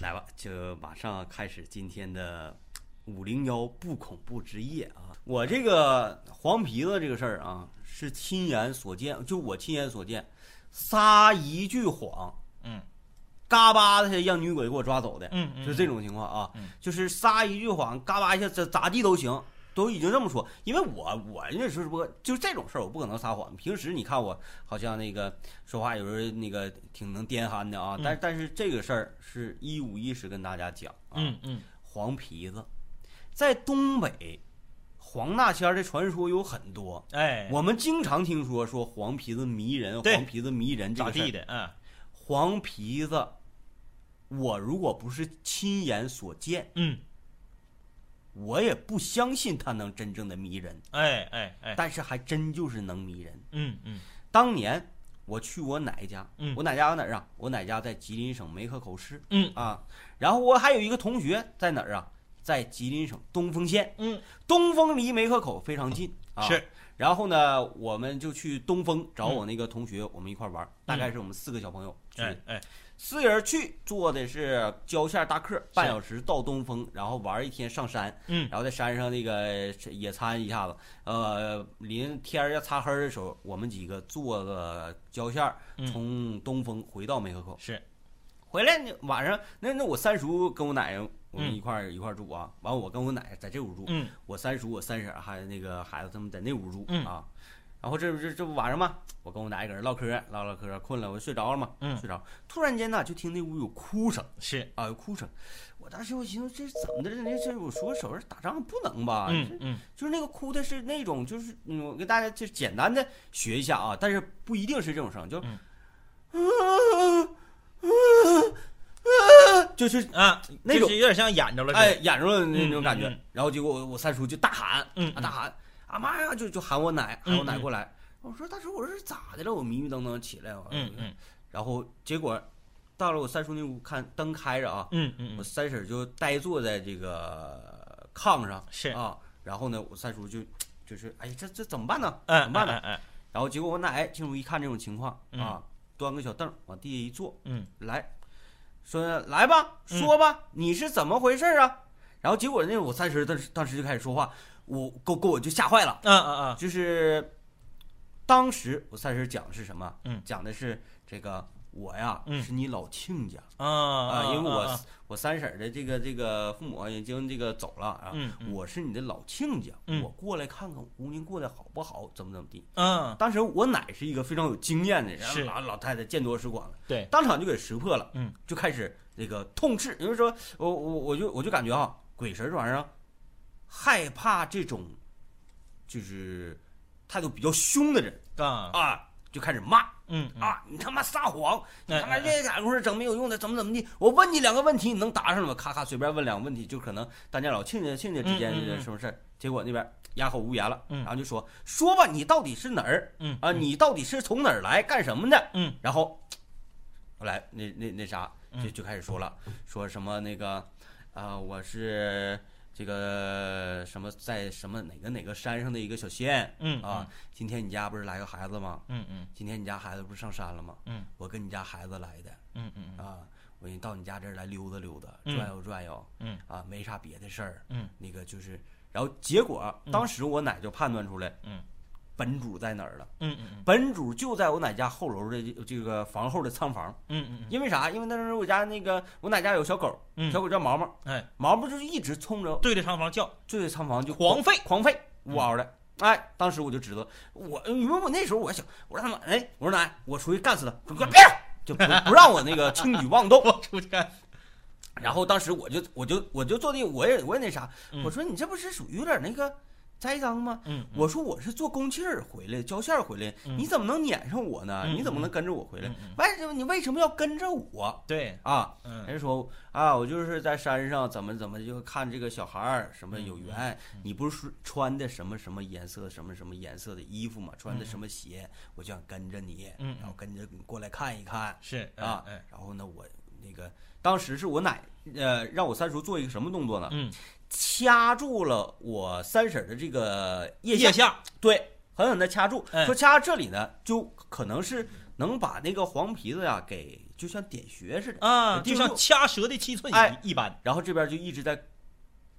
来吧，就马上开始今天的五零幺不恐怖之夜啊！我这个黄皮子这个事儿啊，是亲眼所见，就我亲眼所见，撒一句谎，嗯，嘎巴的让女鬼给我抓走的，嗯嗯就这种情况啊，嗯就是撒一句谎，嘎巴一下咋咋地都行。都已经这么说，因为我我那时候不就这种事儿，我不可能撒谎。平时你看我好像那个说话有时候那个挺能颠憨的啊，但但是这个事儿是一五一十跟大家讲啊。嗯嗯黄皮子，在东北，黄大仙儿的传说有很多。哎，我们经常听说说黄皮子迷人，黄皮子迷人这个事儿咋地的？嗯黄皮子，我如果不是亲眼所见，嗯，我也不相信他能真正的迷人。哎哎哎，但是还真就是能迷人。嗯嗯当年我去我奶家，嗯我奶家在哪儿啊？我奶家在吉林省梅河口市嗯啊。然后我还有一个同学在哪儿啊？在吉林省东丰县。嗯，东丰离梅河口非常近啊。是。然后呢，我们就去东风找我那个同学，我们一块玩儿。大概是我们四个小朋友去，哎哎四人去坐的是郊县大客，半小时到东风，然后玩一天上山。嗯然后在山上那个野餐一下子，呃，临天儿要擦黑的时候，我们几个坐个郊县从东风回到梅河口。是回来呢，晚上那那我三叔跟我奶奶我们嗯一块儿、一块儿住啊，完我跟我奶奶在这屋住，嗯我三叔我三婶儿还有那个孩子他们在那屋住、嗯啊。然后这不这这不晚上嘛，我跟我奶奶搁这唠嗑唠唠嗑，困了我睡着了嘛，嗯睡着，突然间呢就听那屋有哭声。是，啊，有哭声。我当时我寻思这是怎么的？这这我说手是打仗不能吧？嗯嗯就是那个哭的是那种，就是嗯，我给大家就简单的学一下啊，但是不一定是这种声，就，嗯 就是啊，那种就是有点像演着了，哎演着了那种感觉。然后结果我我三叔就大喊，嗯啊大喊啊妈呀，就就喊我奶，喊我奶过来。我说大叔，我说是咋的了？我迷迷瞪瞪起来，我嗯嗯然后结果到了我三叔那屋，看灯开着啊，嗯嗯嗯，我三婶就呆坐在这个炕上，是啊，然后呢，我三叔就就是，哎，这这怎么办呢？哎怎么办呢？然后结果我奶进屋一看这种情况嗯啊，端个小凳往地下一坐，嗯来说来吧，说吧，你是怎么回事啊？然后结果那我三婶当时当时就开始说话，我给我给我就吓坏了，嗯嗯嗯，就是当时我三婶讲的是什么？嗯。讲的是这个我呀嗯。是你老亲家。啊啊，因为我、啊我三婶的这个这个父母已经这个走了啊，我是你的老亲家，嗯。我过来看看我姑娘过得好不好，怎么怎么地。嗯，当时我奶是一个非常有经验的人，是。老老太太见多识广的，对，当场就给识破了，嗯，就开始那个痛斥，也就是说我我我就我就感觉啊，鬼神这玩意儿啊害怕这种就是态度比较凶的人啊，啊，就开始骂。啊！你他妈撒谎！你他妈这家伙整没有用的，怎么怎么地？我问你两个问题，你能答上吗？咔咔随便问两个问题，就可能大家老亲家亲家之间什么事儿。结果那边哑口无言了，嗯然后就说说吧，你到底是哪儿嗯啊？你到底是从哪儿来，干什么的？嗯然后后来那那那啥就嗯就开始说了，说什么那个啊、我是这个什么在什么哪个哪个山上的一个小仙嗯啊。今天你家不是来个孩子吗？嗯嗯。今天你家孩子不是上山了吗？嗯。我跟你家孩子来的嗯嗯啊，我到你家这儿来溜达溜达，嗯。转悠转悠，嗯。啊，没啥别的事儿，嗯。那个就是，然后结果当时我奶就判断出来，嗯本主在哪儿了，嗯嗯本主就在我奶家后楼的这这个房后的仓房，嗯嗯因为啥？因为那时候我家那个我奶家有小狗，嗯，小狗叫毛毛，哎，毛毛就是一直冲着对着仓房叫，对着仓房就狂吠。狂吠，呜嗷的。哎，当时我就知道，我因为我那时候我还想，我说他们，哎，我说奶，我出去干死他，说别别，就不不让我那个轻举妄动。我出去干，然后当时我就我就我就坐地，我也我也那啥，嗯。我说你这不是属于有点那个栽赃吗？嗯，我说我是坐公气儿回来，交线儿回来，嗯你怎么能撵上我呢？嗯你怎么能跟着我回来？为什么你为什么要跟着我对，啊？嗯人说啊，我就是在山上怎么怎么就看这个小孩儿什么嗯有缘，你不是说穿的什么什么颜色什么什么颜色的衣服吗？穿的什么鞋，我就想跟着你，嗯然后跟着你过来看一看是啊哎，。然后呢，我那个当时是我奶呃让我三叔做一个什么动作呢？嗯，掐住了我三婶的这个腋下，腋下，对，狠狠的掐住，哎。说掐这里呢，就可能是能把那个黄皮子呀给就像点穴似的，啊，就像掐蛇的七寸哎一一般。然后这边就一直在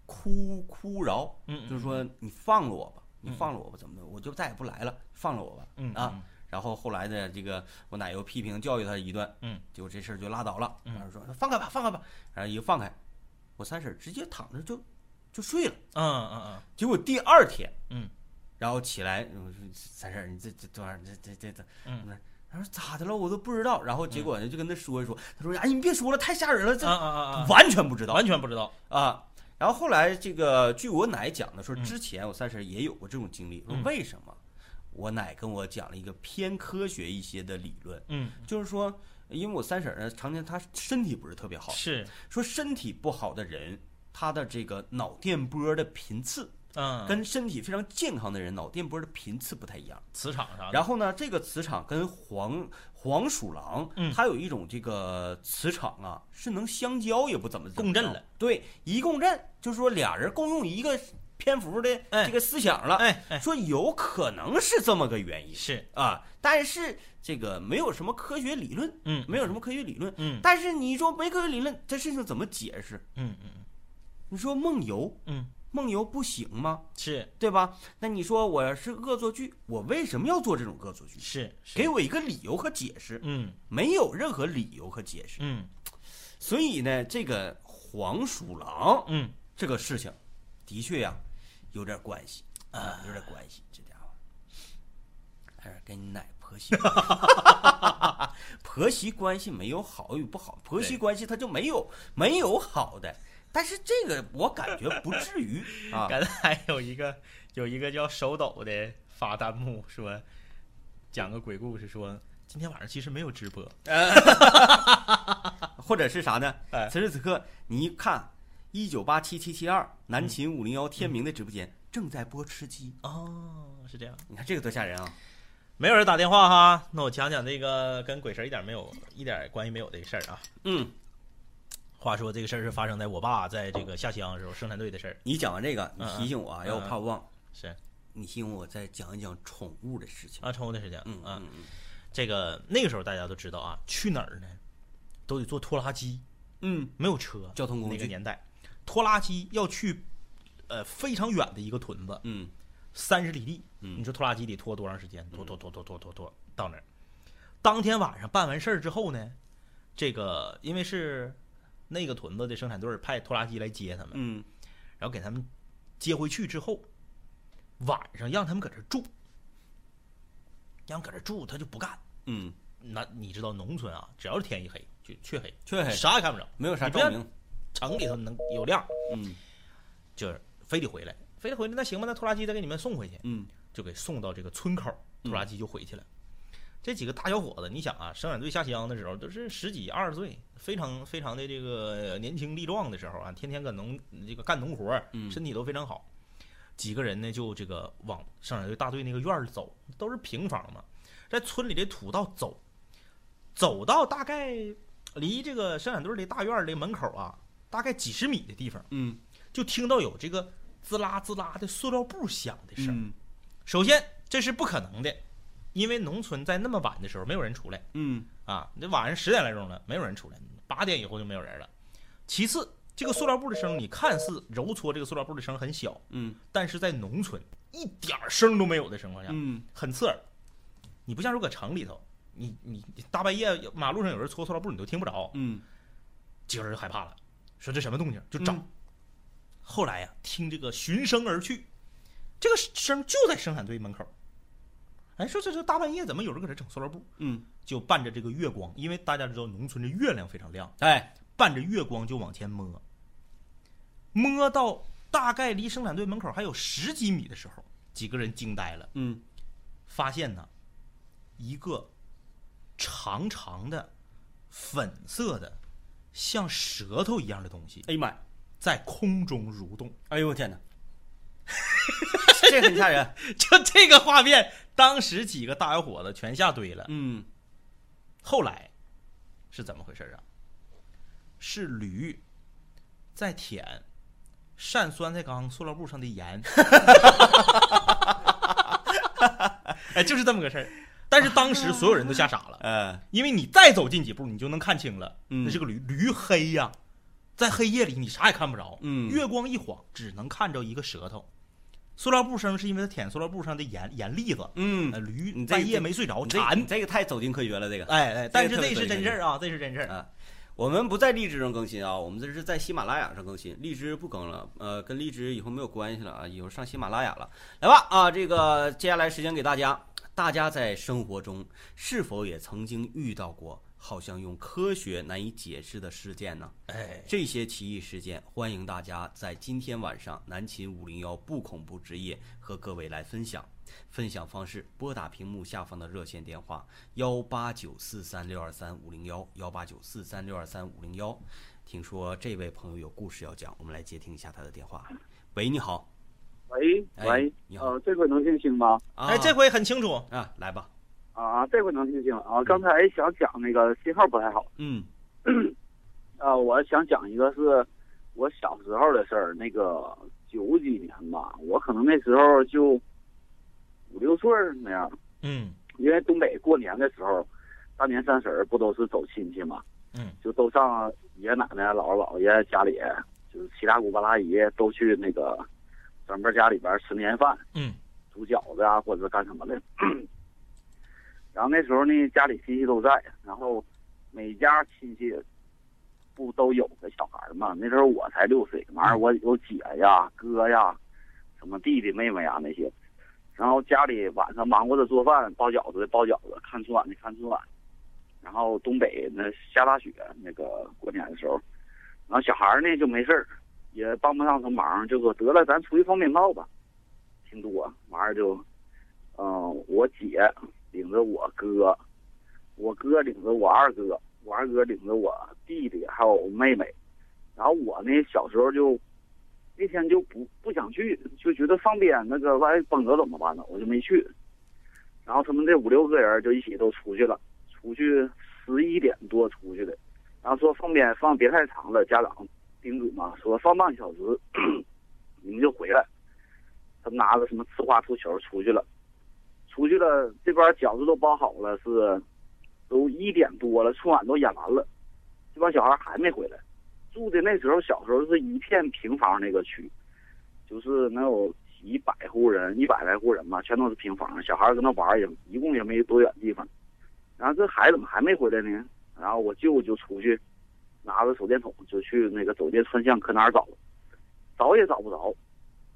哭哭饶，嗯，就是说你放了我吧，你嗯。放了我吧，怎么的，我就再也不来了，放了我吧。嗯啊，然后后来呢，这个我奶又批评教育他一顿，嗯，结果这事儿就拉倒了。嗯然后说放开吧，放开吧，然后一放开，我三婶直接躺着就就睡了。嗯嗯嗯结果第二天，嗯，然后起来，我说三婶，你这这这玩意儿，这这这这，嗯，他说咋的了？我都不知道。然后结果呢，就跟他说一说，他说哎，你别说了，太吓人了，这完全不知道完全不知道。啊。然后后来这个，据我奶讲的说，嗯之前我三婶也有过这种经历，说嗯为什么？我奶跟我讲了一个偏科学一些的理论，嗯，就是说，因为我三婶儿呢，常年她身体不是特别好，是，说身体不好的人，他的这个脑电波的频次嗯，跟身体非常健康的人脑电波的频次不太一样。磁场啥的。然后呢，这个磁场跟黄黄鼠狼，嗯它有一种这个磁场啊，是能相交，也不怎么怎么共振了。对，一共振就是说俩人共用一个篇幅的哎这个思想了。哎哎，说有可能是这么个原因是，啊，但是这个没有什么科学理论，嗯，没有什么科学理论。嗯但是你说没科学理论，这事情怎么解释？嗯嗯你说梦游，嗯，梦游不行吗？是对吧？那你说我是恶作剧，我为什么要做这种恶作剧？是是，给我一个理由和解释，嗯没有任何理由和解释。嗯所以呢，这个黄鼠狼嗯这个事情，的确呀，有点关系啊，有点关系。这家伙，还是跟你奶婆媳，婆媳关系没有好与不好，婆媳关系它就没有没有好的。但是这个我感觉不至于 啊，刚才还有一个有一个叫手抖的发弹幕说，讲个鬼故事说。今天晚上其实没有直播，或者是啥呢？哎此时此刻，你一看一九八七七七二南秦五零幺天明的直播间正在播吃鸡，哦，是这样。你看这个多吓人啊！没有人打电话哈，那我讲讲这个跟鬼神一点没有一点关系没有的事儿啊。嗯，话说这个事儿是发生在我爸在这个下乡的时候生产队的事儿。你讲完这个，你嗯提醒我啊，要我怕我忘。是你提醒我再讲一讲宠物的事情。啊，宠物的事情嗯啊，嗯嗯这个那个时候大家都知道啊，去哪儿呢，都得坐拖拉机，嗯，没有车，交通工具。那个年代，拖拉机要去呃非常远的一个屯子，嗯三十里地。嗯你说拖拉机得拖多长时间？拖拖拖拖拖拖拖到那儿。当天晚上办完事儿之后呢，这个因为是那个屯子的生产队派拖拉机来接他们，嗯然后给他们接回去之后，晚上让他们搁这住，让搁这住，他就不干。嗯，那你知道农村啊，只要是天一黑就黢黑，黢黑啥也看不着。没有啥照明。城里头能有量，嗯就是非得回来，非得回来，那行吧，那拖拉机再给你们送回去，嗯就给送到这个村口，拖拉机就回去了。这几个大小伙子，你想啊，生产队下乡的时候都是十几二十岁，非常非常的这个年轻力壮的时候啊，天天搁农这个干农活，嗯身体都非常好。几个人呢，就这个往生产队大队那个院儿走，都是平房嘛，在村里的土道走，走到大概离这个生产队的大院儿的门口啊，大概几十米的地方，嗯。就听到有这个滋啦滋啦的塑料布响的声。嗯。首先，这是不可能的，因为农村在那么晚的时候没有人出来。嗯。啊，那晚上十点来钟了，没有人出来，八点以后就没有人了。其次，这个塑料布的声，你看似揉搓这个塑料布的声很小，嗯。但是在农村一点声都没有的情况下，嗯。很刺耳。你不像如搁城里头，你你你大半夜马路上有人搓塑料布，你都听不着，嗯。几个人就害怕了，说这什么动静，就找。嗯后来呀、听这个循声而去，这个声就在生产队门口。哎，说这这大半夜怎么有人搁这整塑料布？嗯，就伴着这个月光，因为大家知道农村的月亮非常亮，哎，伴着月光就往前摸，摸到大概离生产队门口还有十几米的时候，几个人惊呆了，嗯。发现呢，一个长长的、粉色的、像舌头一样的东西哎呀妈呀，在空中蠕动。哎呦我天哪，这很吓人。就这个画面，当时几个大小伙子全吓堆了。嗯后来是怎么回事啊？是驴在舔扇酸菜缸塑料布上的盐，哎，就是这么个事儿。但是当时所有人都吓傻了，哎，因为你再走近几步，你就能看清了，嗯那是个驴，驴黑呀，在黑夜里你啥也看不着，嗯月光一晃，只能看着一个舌头。塑料布声是因为它舔塑料布上的盐盐粒子，嗯呃，，驴半夜没睡着馋，这个太走进科学了，这个。哎哎，但是这是真事儿啊，这是真事儿。啊，我们不在荔枝上更新啊，我们这是在喜马拉雅上更新，荔枝不更了，呃，跟荔枝以后没有关系了啊，以后上喜马拉雅了。来吧啊，这个接下来时间给大家，大家在生活中是否也曾经遇到过好像用科学难以解释的事件呢？哎，这些奇异事件，欢迎大家在今天晚上南秦五零幺不恐怖之夜和各位来分享。分享方式：拨打屏幕下方的热线电话幺八九四三六二三五零幺幺八九四三六二三五零幺。听说这位朋友有故事要讲，我们来接听一下他的电话。喂，你好。喂哎喂，你好呃，这回能听清吗？啊、哎，这回很清楚。啊，来吧。啊，这回能听清啊。刚才想讲那个信号不太好，嗯 啊，我想讲一个是我小时候的事儿，那个九几年吧，我可能那时候就五六岁那样，嗯因为东北过年的时候，大年三十儿不都是走亲戚嘛，嗯，就都上爷爷奶奶、姥姥姥爷家里，就是七大姑八大姨都去那个长辈家里边吃年夜饭。嗯煮饺子啊，或者干什么的。然后那时候呢，家里亲戚都在，然后每家亲戚不都有个小孩嘛？那时候我才六岁，完我有姐呀、哥呀，什么弟弟妹妹呀那些。然后家里晚上忙活着做饭、包饺子的包饺子，看春晚的看春晚。然后东北那下大雪，那个过年的时候，然后小孩呢就没事儿，也帮不上什么忙，就说得了，咱出去放鞭炮吧。挺多，完事儿就，嗯、我姐领着我哥，我哥领着我二哥，我二哥领着我弟弟还有妹妹，然后我呢小时候就那天就不不想去，就觉得放鞭那个万一崩了怎么办呢？我就没去。然后他们这五六个人就一起都出去了，出去十一点多出去的，然后说放鞭放别太长了，家长叮嘱嘛，说放半个小时，你们就回来。他们拿着什么呲花吐球出去了，出去了，这边饺子都包好了，是都一点多了，春晚都演完了，这帮小孩还没回来。住的那时候小时候是一片平房那个区，就是能有几百户人，一百来户人吧，全都是平房，小孩搁那玩也一共也没多远地方。然后这孩子怎么还没回来呢？然后我舅就出去拿着手电筒就去那个走街串巷搁哪儿找，找也找不着。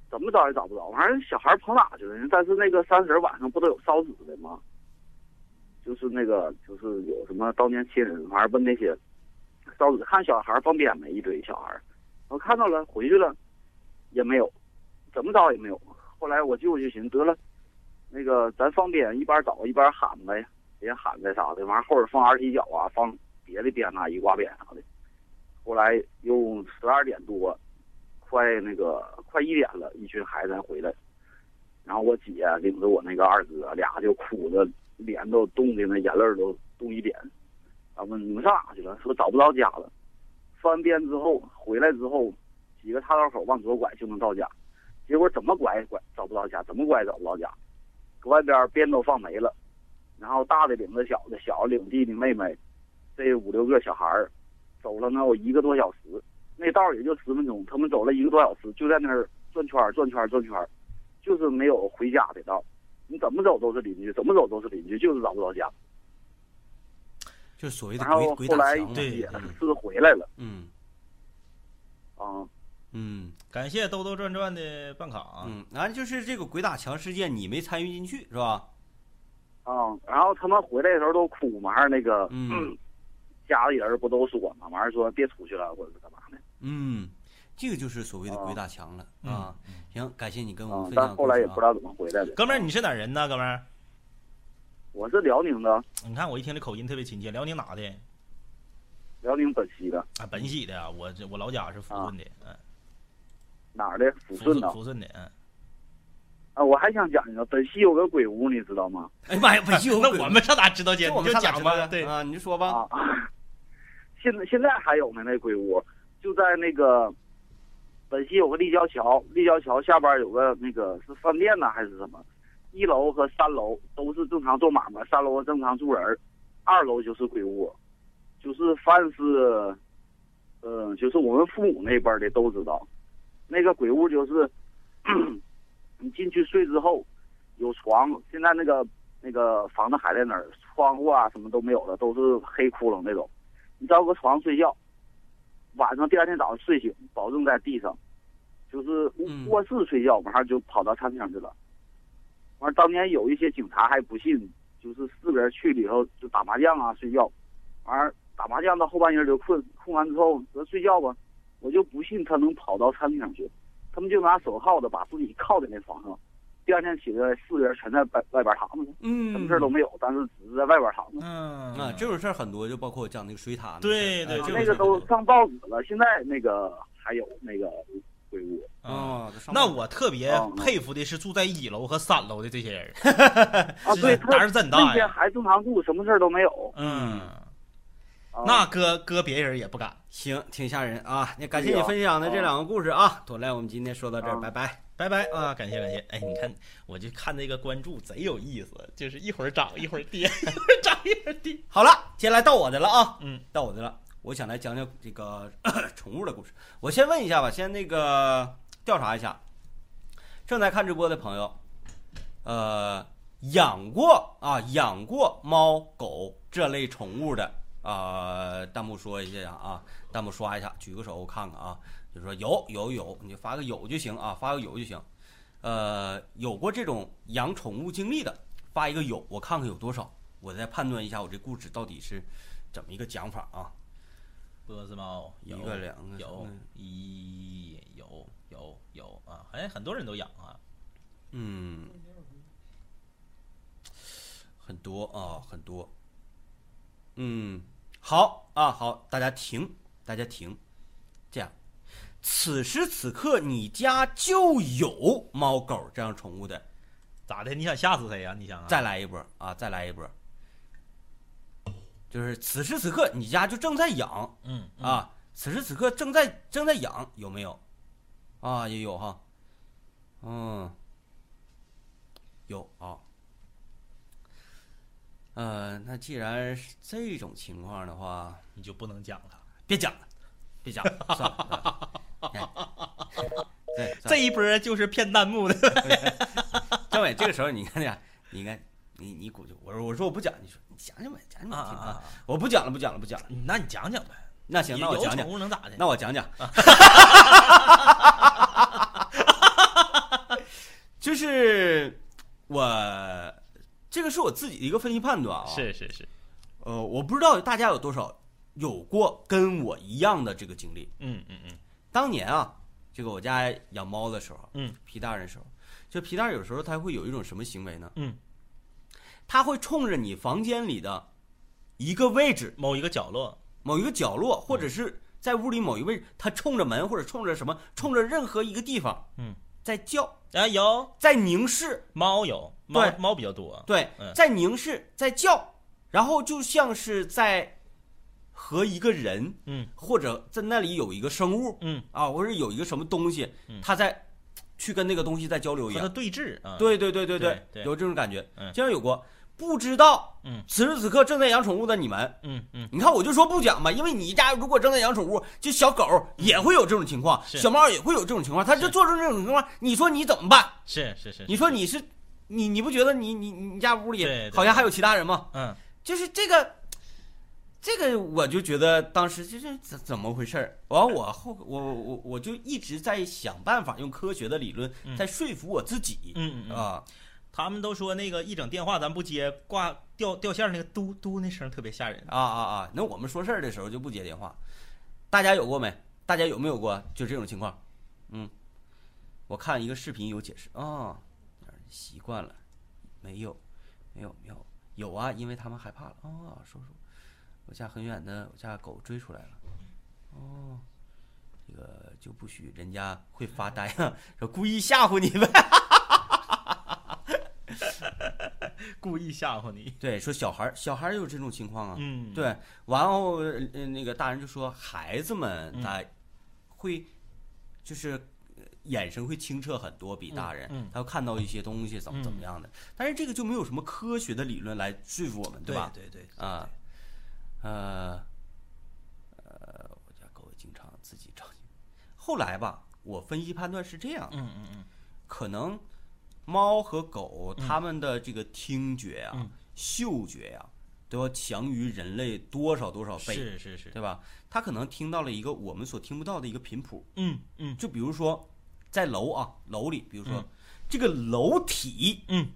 怎么找也找不着，完事小孩跑哪去了？但是那个三十晚上不都有烧纸的吗？就是那个就是有什么悼念亲人，完事问那些烧纸，看小孩放鞭没？一堆小孩，我看到了，回去了，也没有，怎么找也没有。后来我舅就寻思得了，那个咱放鞭一边找一边喊呗，别喊呗啥的，完后边放二踢脚啊，放别的鞭呐，一挂鞭啥的。后来又十二点多。快那个快一点了，一群孩子才回来，然后我姐领着我那个二哥俩就哭着，脸都冻的那眼泪都冻一点。啊问你们上哪去了？说找不着家了。翻遍之后回来之后，几个岔道口往左拐就能到家，结果怎么拐也拐找不到家，怎么拐找不到家。搁外边鞭都放没了，然后大的领着小的，小的领弟弟妹妹，这五六个小孩儿，走了能有一个多小时。那道也就十分钟，他们走了一个多小时，就在那儿转圈转圈转圈，就是没有回家的道。你怎么走都是邻居，怎么走都是邻居，就是找不着家。就所谓的然后鬼鬼后来打墙嘛。对也是回来了嗯啊，嗯感谢兜兜转转的办卡啊。嗯，然后就是这个鬼打墙事件，你没参与进去是吧？啊，然后他们回来的时候都哭嘛，还是那个，嗯 家里人不都说嘛，完事说别出去了，或者是干嘛的嗯，这个就是所谓的鬼啊打墙了嗯啊。行，感谢你跟我啊们，分享但后来也不知道。怎么回来的。哥们儿，你是哪人呢？哥们儿，我是辽宁的，你看我一听这口音特别亲切，辽宁哪的？辽宁本溪的，啊，本溪的啊，我这我老家是抚顺的，嗯，哪儿的？抚抚顺的。抚顺的，嗯。啊，我还想讲一个，本溪有个鬼屋，你知道吗？哎呀妈呀，本溪有个鬼 我们上哪知道去？你就讲吧。对，啊，你就说吧。啊，现在现在还有呢，那鬼屋就在那个本溪有个立交桥，立交桥下边有个那个是饭店呢还是什么？一楼和三楼都是正常做买卖，三楼正常住人，二楼就是鬼屋，就是凡是，呃，就是我们父母那辈的都知道，那个鬼屋就是，你进去睡之后，有床，现在那个那个房子还在那儿，窗户啊什么都没有了，都是黑窟窿那种，你找个床睡觉，晚上第二天早上睡醒，保证在地上，就是嗯卧室睡觉，马上就跑到餐厅去了。完，当年有一些警察还不信，就是四个人去里头就打麻将啊睡觉，完打麻将到后半夜就困，困完之后说睡觉吧，我就不信他能跑到餐厅去，他们就拿手铐子把自己铐在那床上，第二天起来四个人全在外外边躺着，嗯，什么事儿都没有，但是只是在外边躺着。嗯啊，这种事儿很多，就包括我讲那个水塔那个对对啊那个都上报纸了，现在那个还有那个鬼屋。啊。哦，那我特别佩服的是住在一楼和三楼的这些人，啊，是对，他胆儿真那大呀。天还正常住，什么事儿都没有。嗯，啊、那搁搁别人也不敢。行，挺吓人啊！那感谢你分享的这两个故事啊，朵来，我们今天说到这儿，啊拜拜。拜拜啊！感谢感谢。哎，你看，我就看这个关注贼有意思，就是一会儿涨一会儿跌，一会儿涨一会儿跌。好了，接下来到我的了啊，嗯，到我的了。我想来讲讲这个 宠物的故事。我先问一下吧，先那个调查一下，正在看直播的朋友，呃，养过啊养过猫狗这类宠物的啊、弹幕说一下啊，弹幕刷一下，举个手我看看啊，就说有有有，你就发个有就行啊，发个有就行。呃，有过这种养宠物经历的，发一个有，我看看有多少，我再判断一下我这故事到底是怎么一个讲法啊。波斯猫一个两个有一有有有啊，哎，很多人都养啊。嗯，很多啊，很多。嗯，好啊，好，大家停，大家停。这样，此时此刻你家就有猫狗这样宠物的，咋的？你想吓死谁呀、你想啊？再来一波啊，再来一波。就是此时此刻你家就正在养嗯嗯啊，此时此刻正在正在养，有没有？啊，也有哈。嗯，有啊。呃，那既然是这种情况的话，你就不能讲了。别讲了，别讲了，算了。对，这一波就是骗弹幕的。政委，这个时候你看呀，你应该，你你鼓就我说我说我不讲，你说你讲讲呗，讲讲听啊啊！我不讲了，不讲了，不讲了。那你讲讲呗。那行，那我有讲讲能咋的？那我讲讲，就是我这个是我自己的一个分析判断啊，是是是，呃，我不知道大家有多少有过跟我一样的这个经历。嗯嗯嗯。当年啊，这个我家养猫的时候，嗯，皮蛋儿的时候，就皮蛋儿有时候它会有一种什么行为呢？嗯，它会冲着你房间里的一个位置、某一个角落，某一个角落，或者是在屋里某一位置，它冲着门或者冲着什么，冲着任何一个地方，嗯，在叫，啊有。在凝视，猫有猫对猫比较多。对嗯，在凝视，在叫，然后就像是在和一个人嗯或者在那里有一个生物嗯，啊，或者有一个什么东西嗯，它在去跟那个东西在交流一样和它。对峙啊。，对对对对对对有这种感觉。嗯经常有过，不知道，嗯此时此刻正在养宠物的你们，嗯嗯，你看我就说不讲吧，因为你家如果正在养宠物，就小狗也会有这种情况，小猫也会有这种情况，它就做出这种情况，你说你怎么办？是是是。你说你是你你不觉得你你你家屋里好像还有其他人吗？嗯就是这个。这个我就觉得当时就是怎怎么回事儿，完我后我我我就一直在想办法用科学的理论嗯在说服我自己嗯嗯嗯，啊，他们都说那个一整电话咱不接，挂掉掉线那个嘟嘟那声特别吓人。啊啊啊！那我们说事儿的时候就不接电话，大家有过没？大家有没有过就这种情况？嗯，我看一个视频有解释啊，习惯了，没有，没有，没有，有啊，因为他们害怕了啊。说说，我家很远的，我家狗追出来了，哦，这个就不许人家会发呆啊，说故意吓唬你呗。故意吓唬你。对，说小孩儿小孩儿有这种情况啊，嗯，，对，完后呃那个大人就说孩子们嗯他会就是眼神会清澈很多，比大人，嗯嗯他会看到一些东西怎么怎么样的。但是这个就没有什么科学的理论来说服我们，对吧？对对啊，呃，呃，我家狗经常自己找你。后来吧，我分析判断是这样，嗯嗯嗯可能猫和狗它们的这个听觉啊、嗯嗅觉呀、都要强于人类多少多少倍，是是是，对吧？它可能听到了一个我们所听不到的一个频谱，嗯嗯就比如说在楼啊楼里，比如说、嗯这个楼体嗯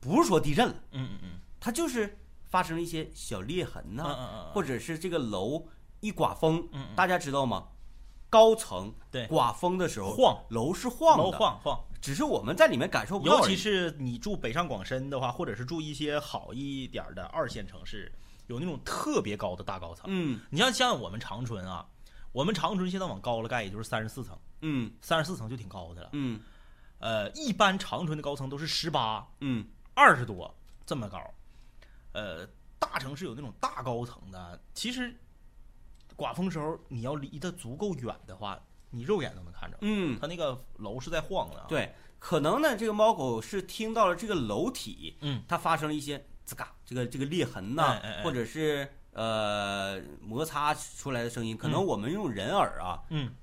不是说地震了，嗯嗯嗯它就是发生了一些小裂痕呐、或者是这个楼一刮风，大家知道吗？高层对。刮风的时候晃，楼是晃的，楼晃晃，只是我们在里面感受不到。尤其是你住北上广深的话，或者是住一些好一点的二线城市，有那种特别高的大高层。嗯。你像像我们长春啊，我们长春现在往高了盖，也就是三十四层，嗯。三十四层就挺高的了。嗯。呃，一般长春的高层都是十八、嗯。二十多这么高。呃，大城市有那种大高层的，其实刮风时候你要离得足够远的话，你肉眼都能看着，嗯，它那个楼是在晃的啊。，对，可能呢，这个猫狗是听到了这个楼体，嗯，它发生了一些吱嘎这个这个裂痕呐、哎哎哎或者是呃摩擦出来的声音，可能嗯我们用人耳啊嗯，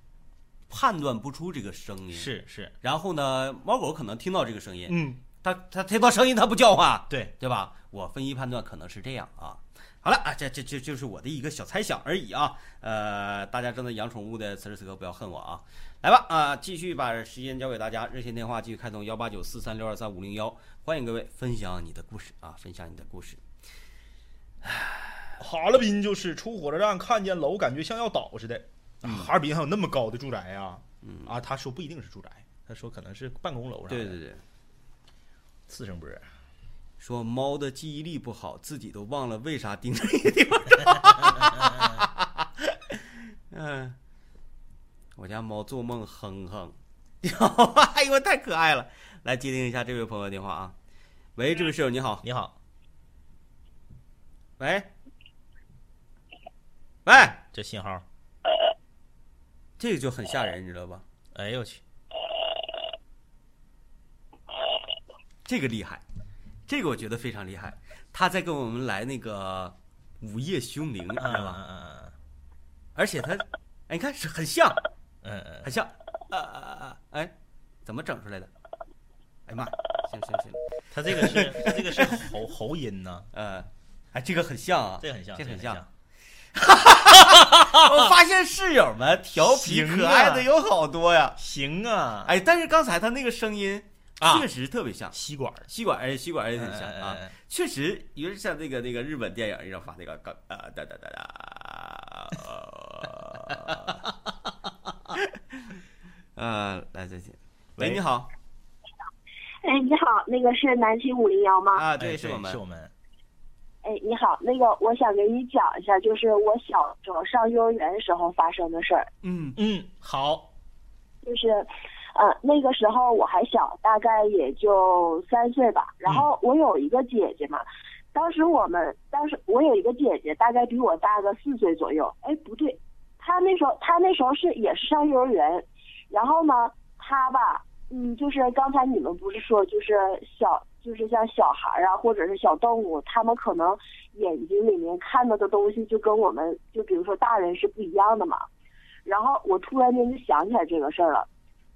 判断不出这个声音。。是是，然后呢，猫狗可能听到这个声音，嗯，它它听到声音他不叫唤，对，对吧？我分析判断可能是这样啊。好了啊，这这这就是我的一个小猜想而已啊。呃，大家正在养宠物的此时此刻不要恨我啊。来吧啊，继续把时间交给大家，热线电话继续开通幺八九四三六二三五零幺，欢迎各位分享你的故事啊，分享你的故事。哈尔滨就是出火车站看见楼，感觉像要倒似的。嗯哈尔滨还有那么高的住宅呀、啊？他说不一定是住宅，他说可能是办公楼啥的。对对对，次声波。说猫的记忆力不好，自己都忘了为啥盯着一个地方。嗯，我家猫做梦哼哼，哎呦，太可爱了！来接听一下这位朋友的电话啊。喂，这位室友你好，你好，喂，喂，这信号，这个就很吓人，你知道吧？哎呦我去，这个厉害，这个我觉得非常厉害。他在跟我们来那个午夜凶铃，你知嗯道吧？嗯嗯而且他，哎，你看是很像，嗯嗯很像，啊啊啊啊！哎，怎么整出来的？哎呀妈，行行行，他这个是 他这个是喉喉音呢，呃，哎，这个很像啊，这个很像，这个很像。我发现室友们调皮可爱啊的有好多呀。行啊，哎，但是刚才他那个声音啊。确实特别像吸管吸管，哎，吸管也很像啊。确实有点像那个那个日本电影上发那个刚啊哒哒哒哒，呃，来再见，喂，你好。哎，你好，那个是南秦五零幺吗？啊，哎对，是我们。是，我们，哎，你好，那个我想给你讲一下，就是我小时候上幼儿园的时候发生的事儿。嗯。嗯，好，就是，呃，那个时候我还小，大概也就三岁吧。然后我有一个姐姐嘛，当时我们当时我有一个姐姐，大概比我大个四岁左右。哎，不对，她那时候她那时候是也是上幼儿园，然后呢，她吧，嗯，就是刚才你们不是说就是小。就是像小孩啊，或者是小动物，他们可能眼睛里面看到的东西就跟我们，就比如说大人是不一样的嘛。然后我突然间就想起来这个事儿了，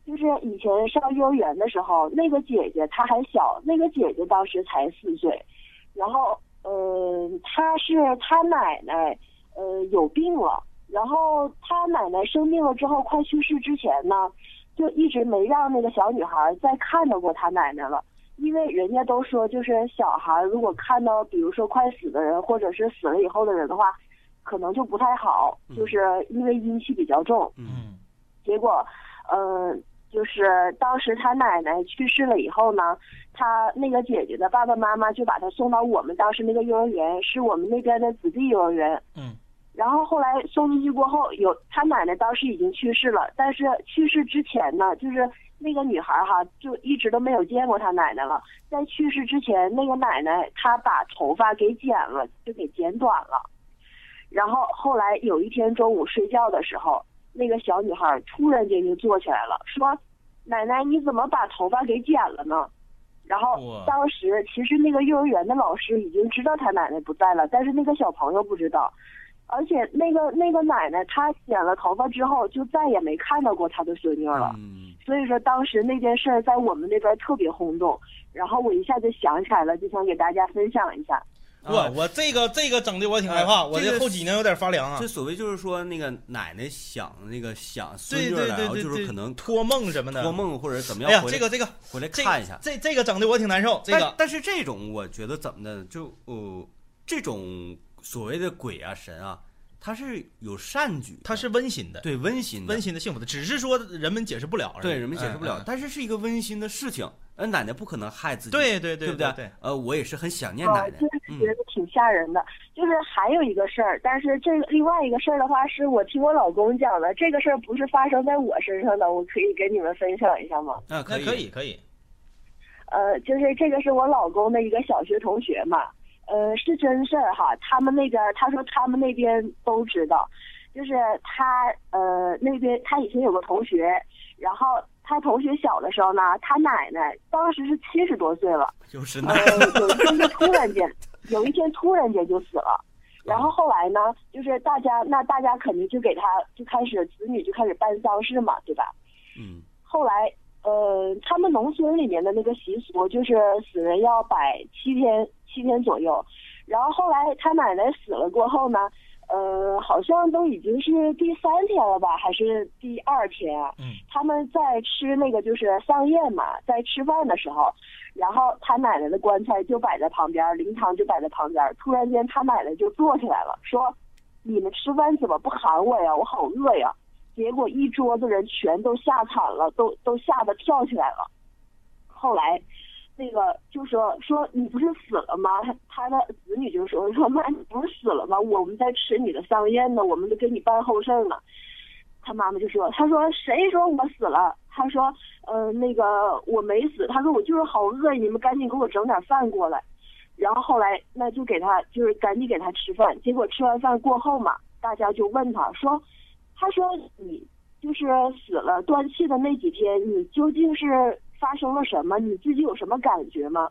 就是以前上幼儿园的时候，那个姐姐她还小，那个姐姐当时才四岁，然后呃，她是她奶奶呃有病了，然后她奶奶生病了之后，快去世之前呢，就一直没让那个小女孩再看到过她奶奶了。因为人家都说，就是小孩如果看到，比如说快死的人，或者是死了以后的人的话，可能就不太好，就是因为阴气比较重。嗯嗯结果，呃，就是当时他奶奶去世了以后呢，他那个姐姐的爸爸妈妈就把他送到我们当时那个幼儿园，是我们那边的子弟幼儿园。嗯然后后来送进去过后，有他奶奶当时已经去世了，但是去世之前呢，就是那个女孩哈，就一直都没有见过他奶奶了。在去世之前，那个奶奶她把头发给剪了，就给剪短了。然后后来有一天中午睡觉的时候，那个小女孩突然间就坐起来了，说：“奶奶，你怎么把头发给剪了呢？”然后当时其实那个幼儿园的老师已经知道他奶奶不在了，但是那个小朋友不知道，而且那个那个奶奶她剪了头发之后就再也没看到过她的孙女了。嗯，所以说当时那件事在我们那边特别轰动，然后我一下就想起来了，就想给大家分享一下。我啊我这个这个整的我挺害怕，我这后脊梁有点发凉啊这。所谓就是说那个奶奶想那个想孙对女儿，然后对对对对，就是可能托梦什么的。托梦或者怎么哎呀，样回来这个这个回来看一下。这这个整的我挺难受。这个但但是这种我觉得怎么的，就呃这种所谓的鬼啊神啊，它是有善举的，它是温馨的，对温馨的温馨的、幸福的，只是说人们解释不了而已。对人们解释不了，但是是一个温馨的事情。呃，奶奶不可能害自己，对对对不对对，呃，我也是很想念啊奶奶，，觉得挺吓人的。就是还有一个事儿，但是这个另外一个事儿的话，是我听我老公讲的。这个事儿不是发生在我身上的，我可以跟你们分享一下吗？啊，可以那可以可以。呃，就是这个是我老公的一个小学同学嘛，呃，是真事儿哈。他们那边他说他们那边都知道，就是他呃那边他以前有个同学，然后他同学小的时候呢，他奶奶当时是七十多岁了。就是呃奶，有一天就突然间，有一天突然间就死了。然后后来呢，就是大家那大家肯定就给他就开始子女就开始办丧事嘛，对吧？嗯后来呃，他们农村里面的那个习俗就是死人要摆七天七天左右。然后后来他奶奶死了过后呢，呃，好像都已经是第三天了吧，还是第二天啊？嗯，他们在吃那个就是丧宴嘛，在吃饭的时候，然后他奶奶的棺材就摆在旁边，灵堂就摆在旁边。突然间，他奶奶就坐起来了，说：“你们吃饭怎么不喊我呀？我好饿呀！”结果一桌子人全都吓惨了，都都吓得跳起来了。后来，那个就说说你不是死了吗？他他的子女就说说妈你不是死了吗？我们在吃你的丧宴呢，我们都给你办后事呢。他妈妈就说，他说谁说我死了？他说，呃，那个我没死。他说我就是好饿，你们赶紧给我整点饭过来。然后后来那就给他就是赶紧给他吃饭。结果吃完饭过后嘛，大家就问他说，他说你就是死了断气的那几天，你究竟是发生了什么？你自己有什么感觉吗？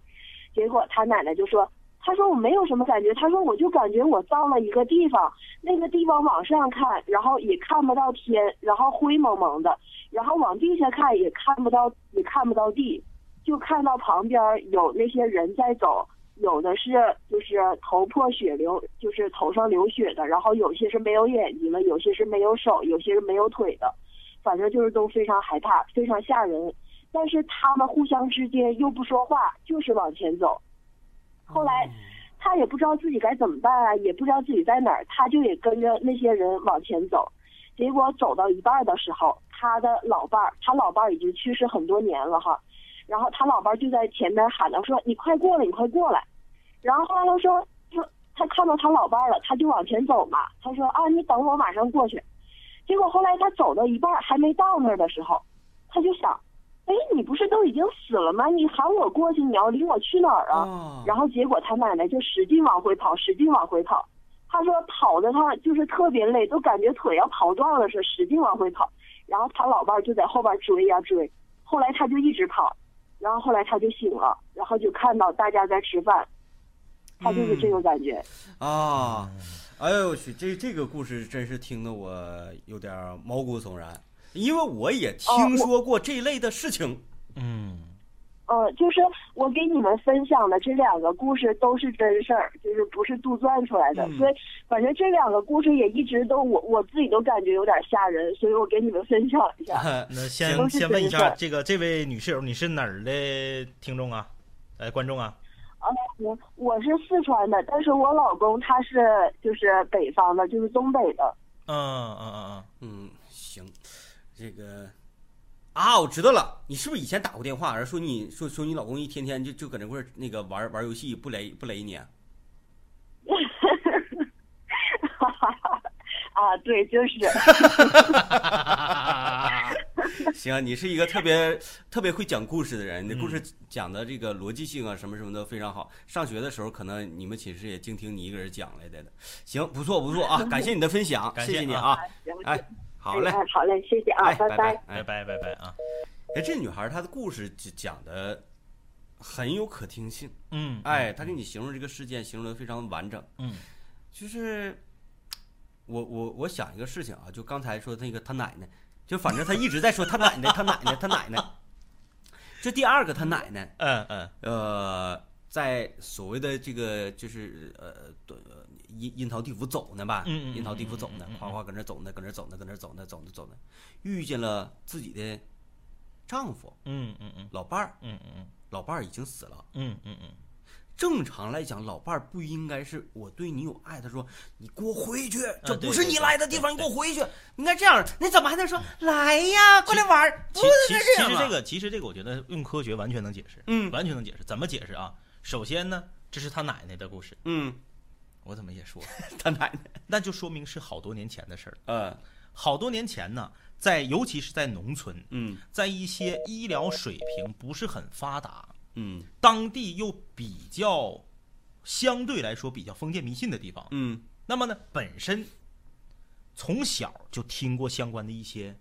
结果他奶奶就说。他说我没有什么感觉，他说我就感觉我到了一个地方，那个地方往上看，然后也看不到天，然后灰蒙蒙的，然后往地下看也看不到，也看不到地，就看到旁边有那些人在走，有的是就是头破血流，就是头上流血的，然后有些是没有眼睛的，有些是没有手，有些是没有腿的，反正就是都非常害怕，非常吓人。但是他们互相之间又不说话，就是往前走。后来他也不知道自己该怎么办啊，也不知道自己在哪儿，他就也跟着那些人往前走。结果走到一半的时候，他的老伴儿，他老伴儿已经去世很多年了哈，然后他老伴儿就在前面喊他说：“你快过来，你快过来。”然后后来他说：“说他看到他老伴儿了，他就往前走嘛。他说：‘啊，你等我，马上过去。’结果后来他走到一半儿还没到那儿的时候，他就想：‘哎，你不是都已经死了吗？你喊我过去，你要领我去哪儿啊？’哦然后结果他奶奶就使劲往回跑，使劲往回跑。他说跑的他就是特别累，都感觉腿要跑断了似的，使劲往回跑。然后他老伴儿就在后边追呀追，后来他就一直跑，然后后来他就醒了，然后就看到大家在吃饭，他就是这种感觉。啊，哎呦我去，这这个故事真是听得我有点毛骨悚然，因为我也听说过这类的事情。嗯，呃，就是我给你们分享的这两个故事都是真事儿，就是不是杜撰出来的，嗯所以反正这两个故事也一直都我我自己都感觉有点吓人，所以我给你们分享一下。那先先问一下这个这位女室友，你是哪儿的听众啊？呃，观众啊？呃，我我是四川的，但是我老公他是就是北方的，就是东北的。嗯嗯嗯嗯嗯，行，这个啊，我知道了，你是不是以前打过电话，然后说你说说你老公一天天就就搁那块儿那个玩玩游戏不雷不雷你啊？啊，对，就是。行，你是一个特别特别会讲故事的人，你的故嗯事讲的这个逻辑性啊，什么什么的非常好。上学的时候，可能你们寝室也净听你一个人讲来的。行，不错不错啊，感谢你的分享，感谢啊谢谢你啊。行哎，好。嘞，哎，好嘞，谢谢啊，哎，拜拜。拜哎，拜拜拜啊，哎，这女孩她的故事讲讲的很有可听性，嗯，哎，她给你形容这个事件形容的非常完整。嗯就是我我我想一个事情啊，就刚才说那个他奶奶，就反正他一直在说他奶奶，他奶奶，他奶奶。这第二个他奶奶，嗯嗯呃，在所谓的这个就是呃呃阴阴曹地府走呢吧，嗯嗯嗯阴曹地府走呢嗯嗯嗯，夸夸搁那走呢，搁那走呢，搁那走呢，走呢走呢，遇见了自己的丈夫嗯嗯嗯老伴儿，嗯嗯老伴儿已经死了。嗯嗯嗯正常来讲，老伴儿不应该是我对你有爱，他说你给我回去，这不是你来的地方，你给我回去，应该这样。你怎么还能说来呀，过来玩儿？不其应其该这样啊其实这个其实这个我觉得用科学完全能解释，嗯完全能解释。怎么解释啊？首先呢，这是他奶奶的故事，嗯，我怎么也说，他奶奶，那就说明是好多年前的事儿。嗯，好多年前呢，在尤其是在农村，嗯在一些医疗水平不是很发达，嗯当地又比较相对来说比较封建迷信的地方，嗯。那么呢，本身从小就听过相关的一些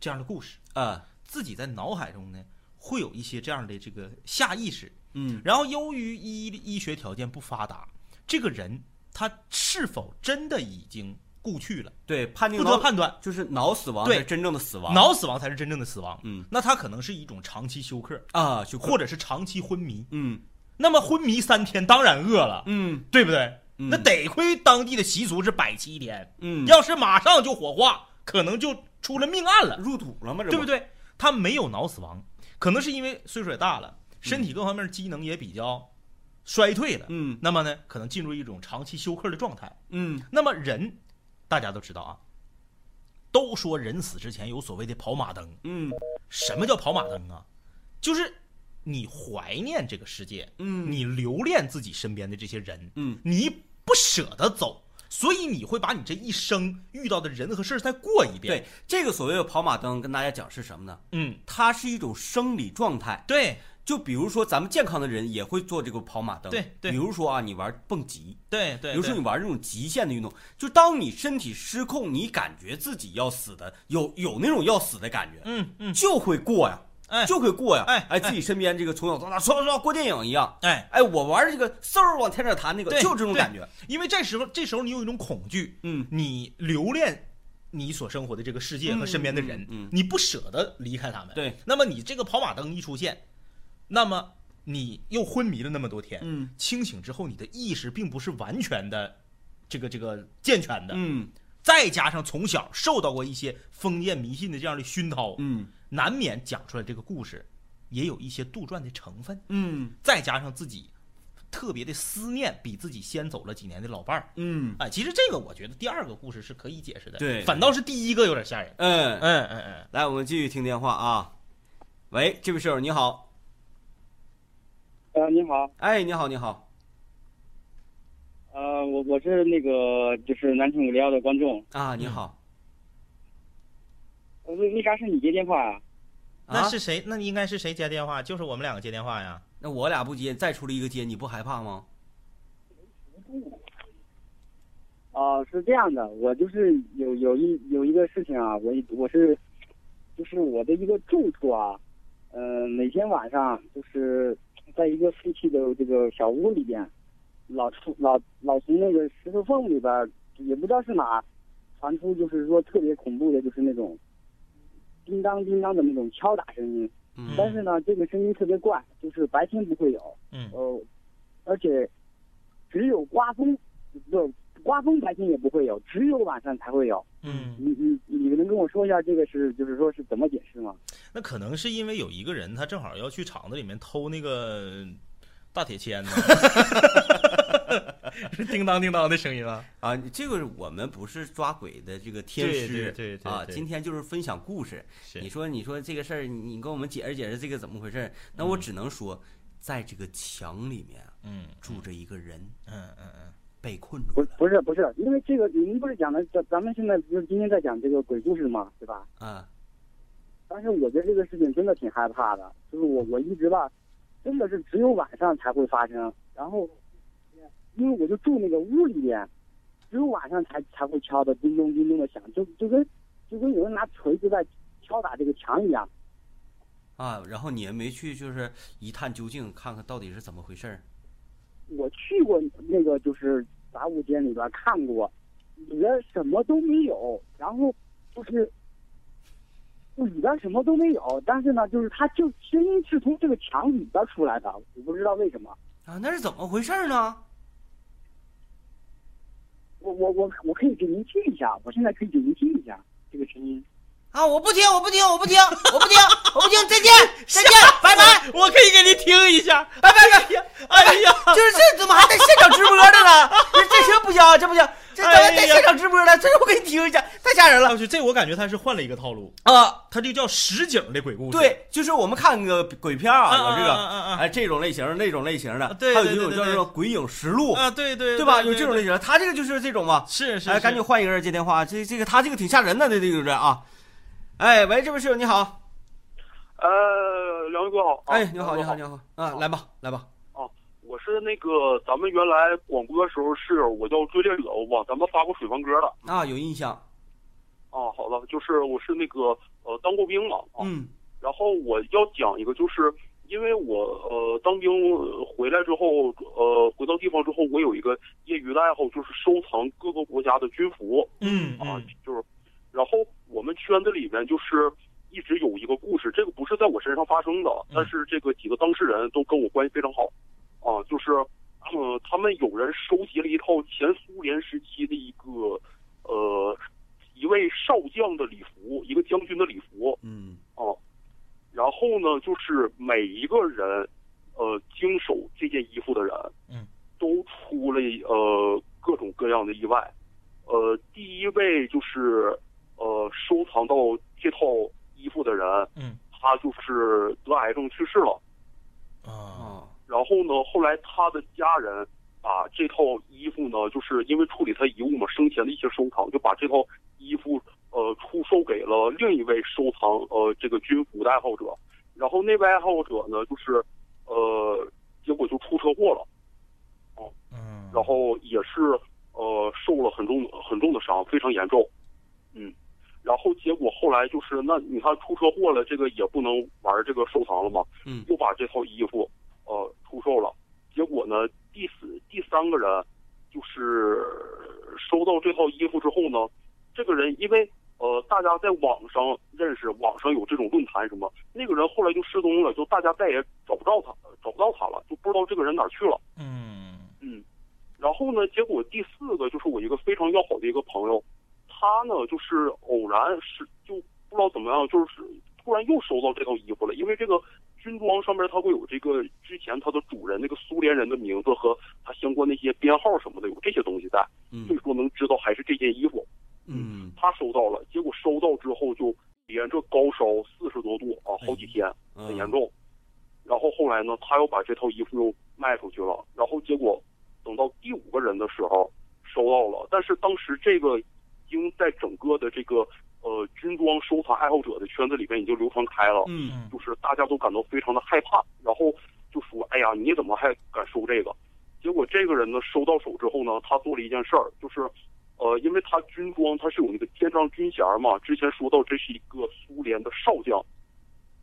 这样的故事，啊自己在脑海中呢会有一些这样的这个下意识，嗯。然后由于医医学条件不发达，这个人他是否真的已经故去了，对，判定不得判断。就是脑死亡对。真正的死亡。脑死亡才是真正的死亡，嗯，那他可能是一种长期休克，啊，就或者是长期昏迷。嗯。那么昏迷三天，当然饿了，嗯。对不对？嗯。那得亏当地的习俗是百七天，嗯，要是马上就火化，可能就出了命案了，入土了吗？对不对？他没有脑死亡，可能是因为岁数也大了，身体各方面机能也比较衰退了，嗯那么呢，可能进入一种长期休克的状态。嗯那么人，大家都知道啊，都说人死之前有所谓的跑马灯。嗯什么叫跑马灯啊？就是你怀念这个世界，嗯你留恋自己身边的这些人，嗯你不舍得走，所以你会把你这一生遇到的人和事儿再过一遍。对，这个所谓的跑马灯，跟大家讲是什么呢？嗯，它是一种生理状态。对就比如说，咱们健康的人也会做这个跑马灯。对对。比如说啊，你玩蹦极，对对，比如说你玩这种极限的运动，就当你身体失控，你感觉自己要死的，有有那种要死的感觉，嗯嗯，就会过呀，哎。就会过呀。哎哎，自己身边这个从小到大刷刷刷过电影一样。哎，哎，我玩这个嗖儿往天上弹那个，对就这种感觉。因为这时候这时候你有一种恐惧，嗯。你留恋你所生活的这个世界和身边的人，嗯嗯嗯。你不舍得离开他们。对，那么你这个跑马灯一出现，那么你又昏迷了那么多天，嗯。清醒之后你的意识并不是完全的这个这个健全的，嗯。再加上从小受到过一些封建迷信的这样的熏陶，嗯。难免讲出来这个故事也有一些杜撰的成分，嗯。再加上自己特别的思念比自己先走了几年的老伴儿。嗯。哎，其实这个我觉得第二个故事是可以解释的，对。反倒是第一个有点吓人。嗯，嗯嗯嗯，来，我们继续听电话啊。喂，这位室友你好，呃，你好，哎，你好，你好，呃，我我是那个就是南城五零幺的观众，啊，你好，我说为啥是你接电话啊？啊那是谁？那应该是谁接电话？就是我们两个接电话呀。那我俩不接，再出来一个接，你不害怕吗？哦、是这样的，我就是有有一有一个事情啊，我我是就是我的一个住处啊，呃，每天晚上就是在一个废弃的这个小屋里边，老出老老从那个石头缝里边，也不知道是哪传出就是说特别恐怖的，就是那种叮当叮当的那种敲打声音。嗯但是呢，这个声音特别怪，就是白天不会有，嗯呃，而且只有刮风，不，刮风白天也不会有，只有晚上才会有。嗯，你你你能跟我说一下这个是就是说是怎么解释吗？那可能是因为有一个人他正好要去厂子里面偷那个大铁签子，是叮当叮当的声音啊。啊，你这个我们不是抓鬼的这个天师，对对对啊，今天就是分享故事。你说，你说这个事儿，你你跟我们解释解释这个怎么回事？那我只能说，在这个墙里面嗯住着一个人，嗯嗯嗯被困住不了不是不是，因为这个您不是讲的咱咱们现在不是今天在讲这个鬼故事嘛，对吧？嗯。但是我觉得这个事情真的挺害怕的，就是我我一直吧，真的是只有晚上才会发生，然后，因为我就住那个屋里边，只有晚上才才会敲的叮咚叮咚的响，就就跟就跟有人拿锤子在敲打这个墙一样。啊，然后你也没去就是一探究竟，看看到底是怎么回事儿。我去过那个就是杂物间里边看过，里边什么都没有，然后就是里边什么都没有，但是呢，就是它就声音是从这个墙里边出来的，我不知道为什么。啊，那是怎么回事呢？我我我我可以给您听一下，我现在可以给您听一下这个声音。啊，我不听，我不听，我不听，我不听，我不听，再见，再见，拜拜。我可以给你听一下。哎，别别，哎呀，就是这怎么还在现场直播的呢？这这行不行？这不行，这怎么在现场直播呢？这我给你听一下，太吓人了我去，这我感觉他是换了一个套路，啊！他这叫实景的鬼故事。对，就是我们看个鬼片啊，有这个哎这种类型、那种类型的，对还有一种叫做《鬼影实录》，啊，对对对吧？有这种类型，他这个就是这种嘛。哎，是是哎赶紧换一个人接电话，这这个他这个挺吓人的，这这个人啊。哎，喂，这位室友你好，呃，梁宇哥好。哎，你好，你好，你好，啊，来吧，来吧，啊我是那个咱们原来广播的时候室友我叫追猎者，我往咱们发过水房歌的。啊，有印象，啊，好的，就是我是那个呃当过兵嘛啊，嗯。然后我要讲一个，就是因为我呃当兵呃回来之后，呃回到地方之后，我有一个业余的爱好，就是收藏各个国家的军服。嗯啊嗯，就是，然后我们圈子里面就是一直有一个故事，这个不是在我身上发生的，但是这个几个当事人都跟我关系非常好，啊，就是，呃，他们有人收集了一套前苏联时期的一个，呃，一位少将的礼服，一个将军的礼服，嗯啊，然后呢，就是每一个人，呃，经手这件衣服的人，嗯，都出了呃各种各样的意外，呃，第一位就是呃收藏到这套衣服的人，嗯，他就是得癌症去世了，啊。啊然后呢，后来他的家人把这套衣服呢，就是因为处理他遗物嘛，生前的一些收藏，就把这套衣服呃出售给了另一位收藏呃这个军服的爱好者，然后那位爱好者呢，就是呃结果就出车祸了，哦。嗯，然后也是呃受了很重很重的伤，非常严重，来就是那你看出车祸了，这个也不能玩这个收藏了嘛，嗯。又把这套衣服呃出售了，结果呢第四第三个人就是收到这套衣服之后呢，这个人因为呃大家在网上认识，网上有这种论坛什么，那个人后来就失踪了，就大家再也找不到他，找不到他了，就不知道这个人哪儿去了。嗯。嗯，然后呢，结果第四个就是我一个非常要好的一个朋友，他呢就是偶然是就不知道怎么样，就是突然又收到这套衣服了，因为这个军装上面它会有这个之前它的主人那个苏联人的名字和他相关的一些编号什么的，有这些东西在，所以嗯说能知道还是这件衣服。嗯他收到了，结果收到之后就连着高烧四十多度啊，好几天。嗯很严重。然后后来呢，他又把这套衣服又卖出去了。然后结果等到第五个人的时候收到了，但是当时这个已经在整个的这个呃军装收藏爱好者的圈子里边已经流传开了，嗯。就是大家都感到非常的害怕，然后就说：“哎呀，你怎么还敢收这个？”结果这个人呢收到手之后呢，他做了一件事儿，就是。呃，因为他军装他是有那个肩章军衔嘛，之前说到这是一个苏联的少将，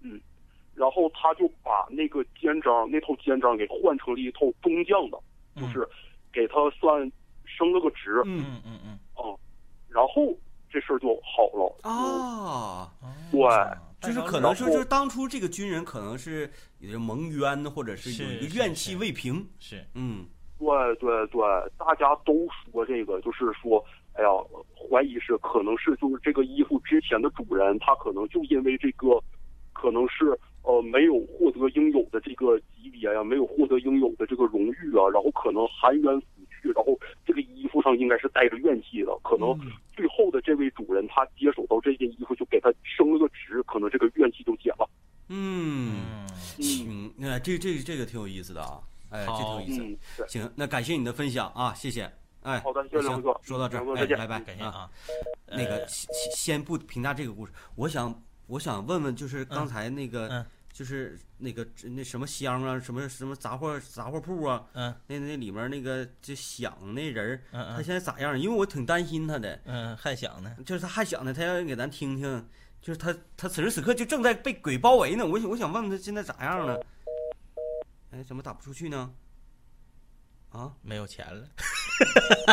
嗯，然后他就把那个肩章那套肩章给换成了一套中将的，就是给他算升了个职，嗯嗯嗯然后这事儿就好了，啊，哦对就是可能是就是当初这个军人可能是蒙冤，或者是有一个怨气未平，是嗯。对对对，大家都说这个，就是说，哎呀，怀疑是可能是就是这个衣服之前的主人，他可能就因为这个，可能是呃没有获得应有的这个级别呀，没有获得应有的这个荣誉啊，然后可能含冤死去，然后这个衣服上应该是带着怨气的，可能嗯最后的这位主人他接手到这件衣服，就给他升了个职，可能这个怨气就解了。嗯，嗯行，那这这这个挺有意思的啊，哎，这挺有意思。嗯，行，那感谢你的分享啊，谢谢。哎，好的谢谢行梁哥说到这儿再见拜拜，啊。感谢啊，那个呃先先先不评价这个故事，我想我想问问，就是刚才那个，嗯就是那个那什么香啊，什么什么杂货杂货铺啊，嗯那那里面那个就响那人儿，嗯嗯他现在咋样？因为我挺担心他的，嗯，还想呢，就是他还想呢，他要给咱听听就是他他此时此刻就正在被鬼包围呢。我想我想问问他现在咋样了？哎，怎么打不出去呢？啊，没有钱了，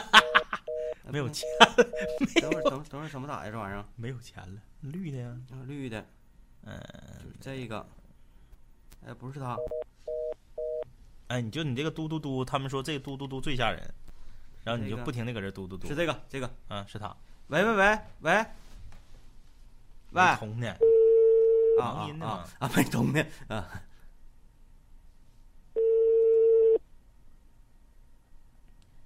没有钱，等会儿等等会儿怎么打呀？这玩意儿没有钱了，绿的呀，啊，绿的，嗯，就是这个，哎，不是他，哎，你就你这个嘟嘟嘟，他们说这个嘟嘟嘟最吓人，然后你就不停的搁这嘟嘟嘟是，这个这个，嗯，是他，喂喂喂喂，喂，没啊通呢，啊忙音呢啊啊，没通的啊。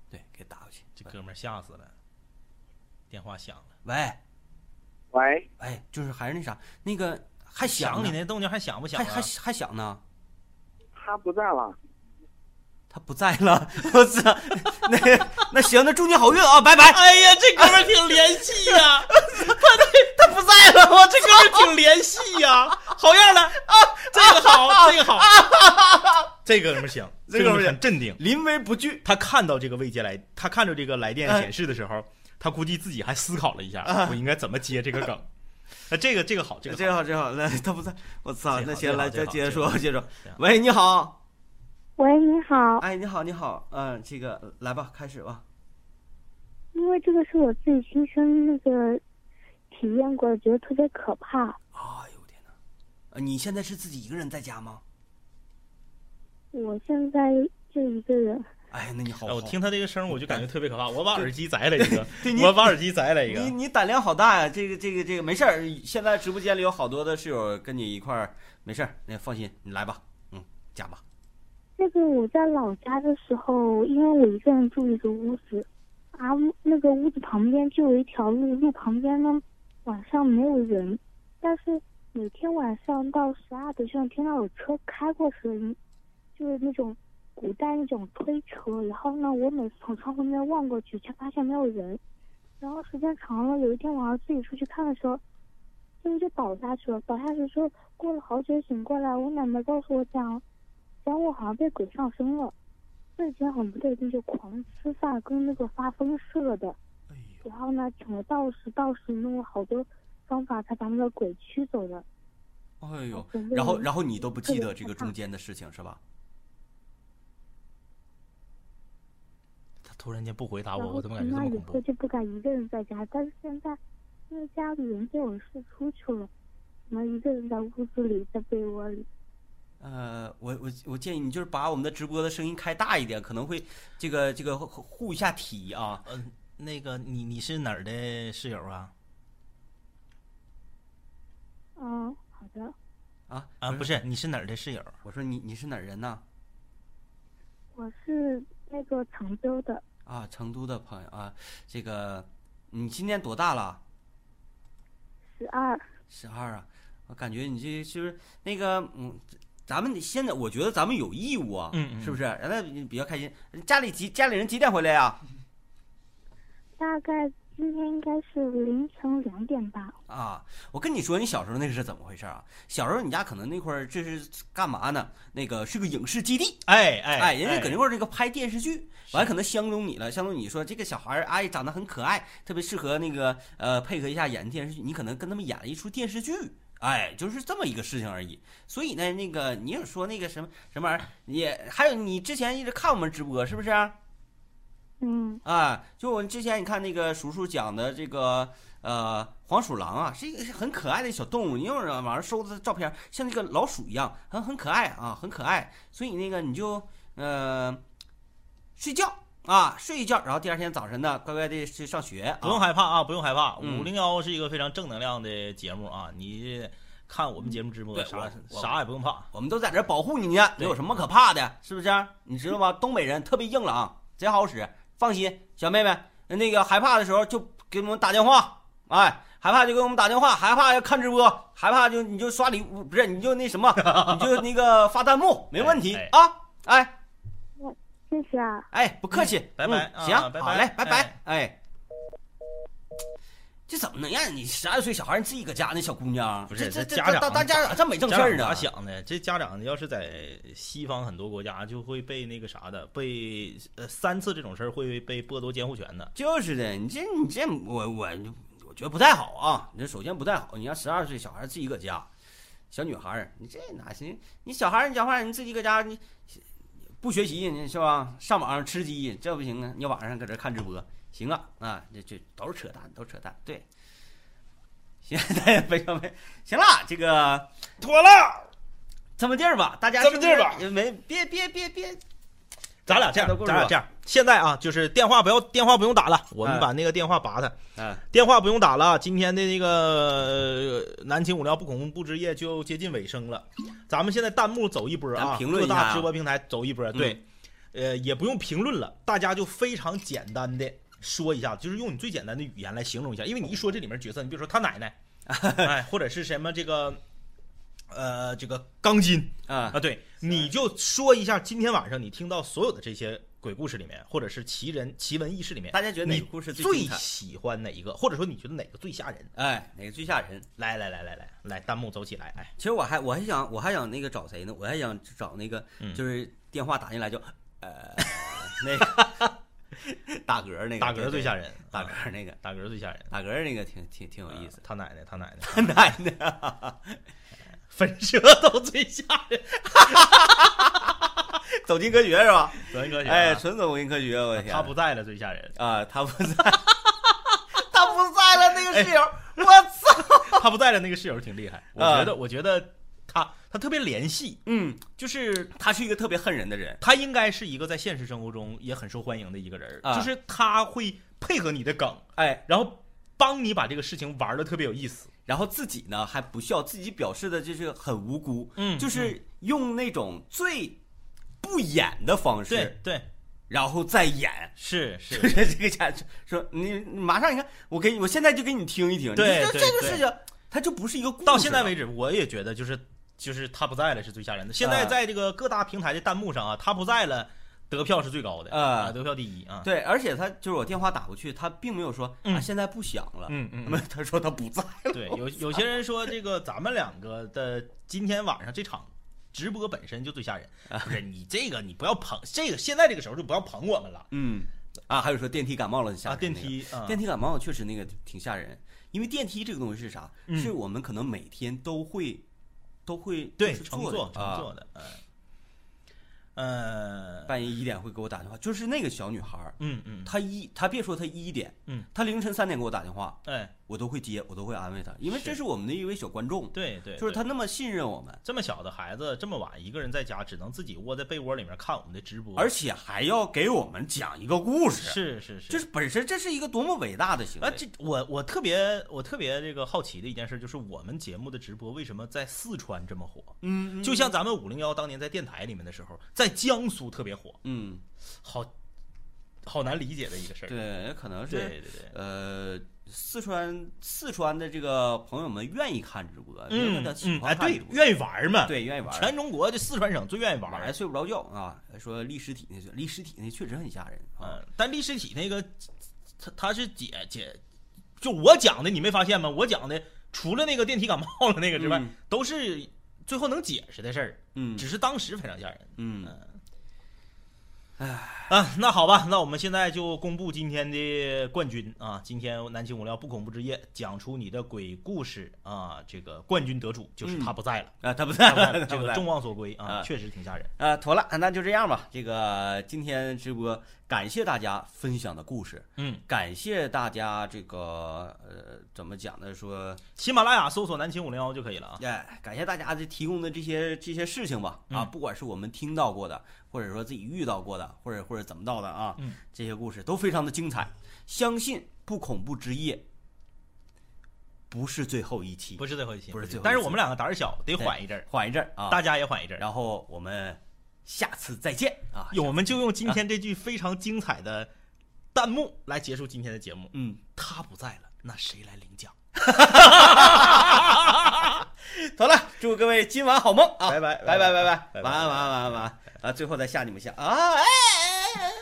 对，给打过去。这哥们吓死了，电话响了，喂，喂，哎，就是还是那啥，那个还想你那动静还想不响啊？还还还想呢。他不在了。他不在了，我操！那那行，那祝你好运啊，拜拜。哎呀，这哥们挺联系呀、他他不在了，我这哥们挺联系呀、好样的啊！这个好，这个好，这个哥们行，这哥们儿这哥们儿很镇定。临危不惧。他看到这个未接来，他看到这个来电显示的时候，他估计自己还思考了一下，我应该怎么接这个梗。那这个这个好，这个这个好，这个好，那他不在，我操！那行，来再接着说，接着说。喂，你好，喂，你好，哎，你好，你好，嗯，这个来吧，开始吧。因为这个是我自己亲身那个体验过的，觉得特别可怕。哎呦天哪！呃，你现在是自己一个人在家吗？我现在就一个人，哎，那你好哎，我听他这个声儿，我就感觉特别可怕。我把耳机摘了一个，对你 我把耳机摘了一个。你你胆量好大呀！这个这个这个没事儿，现在直播间里有好多的室友跟你一块儿，没事儿，那放心，你来吧，嗯，讲吧。那个我在老家的时候，因为我一个人住一个屋子，啊，那个屋子旁边就有一条路，路旁边呢晚上没有人，但是每天晚上到十二点就能听到有车开过声音，就是那种古代那种推车。然后呢，我每次从窗户那边望过去，却发现没有人。然后时间长了，有一天晚上自己出去看的时候，这个就倒下去了。倒下去之后，过了好久醒过来，我奶奶告诉我讲。讲我好像被鬼上身了，瞬间很不对劲，就狂吃饭，跟那个发疯似的。哎然后呢，请了道士，道士弄了好多方法才把那个鬼驱走的。哎呦，然后然后你都不记得这个中间的事情是吧？突然间不回答我，我怎么感觉这么恐怖？后就不敢一个人在家，但是现在因为家里人都有事出去了，只能一个人在屋子里，在被窝里。呃，我我我建议你就是把我们的直播的声音开大一点，可能会这个这个护护一下体啊。嗯，那个你你是哪儿的室友啊？嗯，好的，啊啊，不，是，你是哪儿的室友？我说你你是哪儿人呢？我是那个常州的，啊，成都的朋友啊，这个你今年多大了？十二。十二啊，我感觉你这就是那个嗯，咱们现在我觉得咱们有义务啊，嗯嗯是不是？让他比较开心。家里几家里人几点回来呀？大概今天应该是凌晨两点吧。啊，我跟你说，你小时候那个是怎么回事啊？小时候你家可能那块儿这是干嘛呢？那个是个影视基地，哎哎哎，人家搁那块儿这个拍电视剧，完了可能相中你了，相中你说这个小孩儿哎长得很可爱，特别适合那个呃配合一下演电视剧，你可能跟他们演了一出电视剧。哎，就是这么一个事情而已。所以呢，那个你也说那个什么什么玩意儿，也还有你之前一直看我们直播是不是？嗯，啊，就我们之前你看那个叔叔讲的这个呃黄鼠狼啊，是一个很可爱的小动物，因为网上搜的照片像那个老鼠一样，很很可爱啊，很可爱。所以那个你就呃睡觉啊，睡一觉，然后第二天早晨呢乖乖的去上学、啊，不用害怕啊，不用害怕。嗯五零幺是一个非常正能量的节目啊，你看我们节目直播啥啥也不用怕。我们都在这保护你呢，对有什么可怕的？是不是？你知道吗？东北人特别硬朗，贼好使。放心，小妹妹，那个害怕的时候就给我们打电话，哎，害怕就给我们打电话，害怕要看直播，害怕就你就刷礼物，不是你就那什么，你就 那个发弹幕，没问题哎啊，哎谢谢啊。哎，不客气，拜拜嗯行，啊拜拜好嘞，拜拜哎，哎。这怎么能让你十二岁小孩你自己搁家那小姑娘？不是这家长当当家长这没正事儿呢？咋想的？这家长要是在西方很多国家，就会被那个啥的，被呃三次这种事儿会被剥夺监护权的。就是的，你这你这我我我觉得不太好啊。你这首先不太好，你让十二岁小孩自己搁家，小女孩儿，你这哪行？你小孩儿你讲话，你自己搁家你不学习，你是吧？上网上吃鸡，这不行啊！你晚上搁这看直播，行啊啊，这这都是扯淡，都是扯淡。对，行，大家没没行了，这个妥了，这么地儿吧，大家这么地儿吧没别别别别，咱俩这样咱俩这样，现在啊，就是电话不要电话不用打了，我们哎把那个电话拔它，嗯电话不用打了。今天的那个呃南秦五聊不恐怖之夜就接近尾声了，咱们现在弹幕走一波啊，各大直播平台走一波，对，呃，也不用评论了，大家就非常简单的说一下，就是用你最简单的语言来形容一下，因为你一说这里面角色，你比如说他奶奶，哎，或者是什么这个。呃，这个钢筋啊啊，对，你就说一下今天晚上你听到所有的这些鬼故事里面，或者是奇人奇闻异事里面，大家觉得哪你个故事最最喜欢哪一个，或者说你觉得哪个最吓人？哎，哪个最吓人？来来来来来来，弹幕走起来！哎，其实我还我还想我还想那个找谁呢？我还想找那个嗯就是电话打进来就呃 那个 打嗝那个打嗝最吓人，打啊嗝那个打嗝最吓人，打嗝那个挺挺挺有意思。他奶奶，他奶奶，他奶奶分舌头最吓人，走进科学是吧？走进科学啊，哎，纯走进科学，我天！他不在了最吓人，啊，他不在，他不在了，那个室友，我操！他不在了那个室友挺厉害，我啊觉得我觉得他他特别联系，嗯，就是他是一个特别恨人的人。他应该是一个在现实生活中也很受欢迎的一个人，啊就是他会配合你的梗，哎，然后帮你把这个事情玩的特别有意思。然后自己呢还不笑，自己表示的就是很无辜，嗯就是用那种最不演的方式，对对，然后再演。是 就是是这个家说你你马上你看，我给你，我现在就给你听一听。对这个事情，它就不是一个故事到现在为，止，我也觉得就是就是他不在了是最吓人的。现在啊在这个各大平台的弹幕上啊，他不在了，得票是最高的啊得票第一啊。对，而且他就是我电话打过去，他并没有说啊嗯现在不响了，嗯嗯那么他说他不在了，对，有有些人说这个咱们两个的今天晚上这场直播本身就最吓人，不是你这个你不要捧这个现在这个时候就不要捧我们了嗯，啊，还有说电梯感冒了吓啊！电梯啊，电梯感冒确实那个挺吓人，因为电梯这个东西是啥？嗯是我们可能每天都会都会对就是乘坐乘坐的，哎。呃半夜一点会给我打电话，就是那个小女孩，嗯嗯，她一她别说她一点，嗯，她凌晨三点给我打电话，哎，我都会接，我都会安慰他，因为这是。我们的一位小观众，对对，就是他那么信任我们，这么小的孩子这么晚一个人在家，只能自己窝在被窝里面看我们的直播，而且还要给我们讲一个故事，是是是，就是本身这是一个多么伟大的行为啊，这我我特别我特别这个好奇的一件事，就是我们节目的直播为什么在四川这么火？嗯，就像咱们五零幺当年在电台里面的时候，在江苏特别火，嗯，好好难理解的一个事儿。对，可能是对对对，呃，四川四川的这个朋友们愿意看直播，嗯他喜嗯，哎对欢看直，播，愿意玩嘛，，对，愿意玩儿。全中国这四川省最愿意玩晚上睡不着觉啊，说立尸体那立尸体那确实很吓人啊。嗯，但立尸体那个，他他是解解，就我讲的，你没发现吗？我讲的除了那个电梯感冒了那个之外，嗯都是最后能解释的事儿，嗯只是当时非常吓人。嗯，啊，那好吧，那我们现在就公布今天的冠军啊！今天南青无聊不恐怖之夜讲出你的鬼故事啊，这个冠军得主就是他不在了，啊，他不在了。这个众望所归啊，啊确实挺吓人。啊，妥了，那就这样吧。这个今天直播，感谢大家分享的故事，嗯，感谢大家这个呃，怎么讲呢？说，喜马拉雅搜索南青五零幺就可以了啊。哎，感谢大家这提供的这些这些事情吧。啊，嗯不管是我们听到过的，或者说自己遇到过的，或者或者怎么到的啊，嗯，这些故事都非常的精彩。相信不恐怖之夜不是最后一期，不是最后一期，不是最后一期但是我们两个胆儿小，得缓一阵儿，缓一阵儿啊，大家也缓一阵儿。然后我们下次再见啊！我们就用今天这句非常精彩的弹幕来结束今天的节目。嗯，他不在了，那谁来领奖？好了，祝各位今晚好梦啊！拜拜拜拜拜拜，晚安晚安晚安晚安啊！最后再吓你们一下啊！哎哎哎哎